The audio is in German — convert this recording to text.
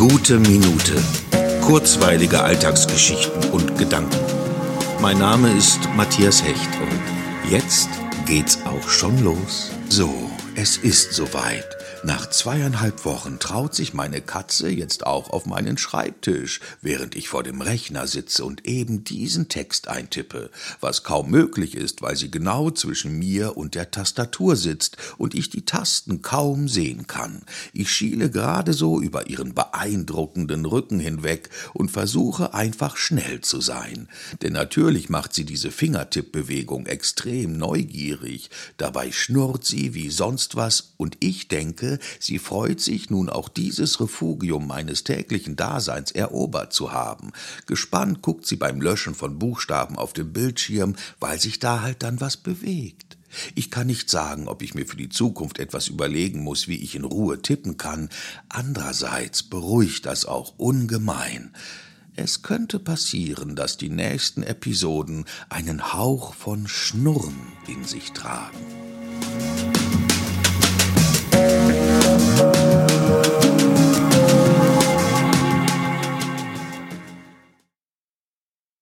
Gute Minute. Kurzweilige Alltagsgeschichten und Gedanken. Mein Name ist Matthias Hecht und jetzt geht's auch schon los. So, es ist soweit. Nach zweieinhalb Wochen traut sich meine Katze jetzt auch auf meinen Schreibtisch, während ich vor dem Rechner sitze und eben diesen Text eintippe, was kaum möglich ist, weil sie genau zwischen mir und der Tastatur sitzt und ich die Tasten kaum sehen kann. Ich schiele gerade so über ihren beeindruckenden Rücken hinweg und versuche einfach schnell zu sein. Denn natürlich macht sie diese Fingertippbewegung extrem neugierig, dabei schnurrt sie wie sonst was und ich denke, sie freut sich nun auch dieses Refugium meines täglichen Daseins erobert zu haben. Gespannt guckt sie beim Löschen von Buchstaben auf dem Bildschirm, weil sich da halt dann was bewegt. Ich kann nicht sagen, ob ich mir für die Zukunft etwas überlegen muss, wie ich in Ruhe tippen kann. Andererseits beruhigt das auch ungemein. Es könnte passieren, dass die nächsten Episoden einen Hauch von Schnurren in sich tragen.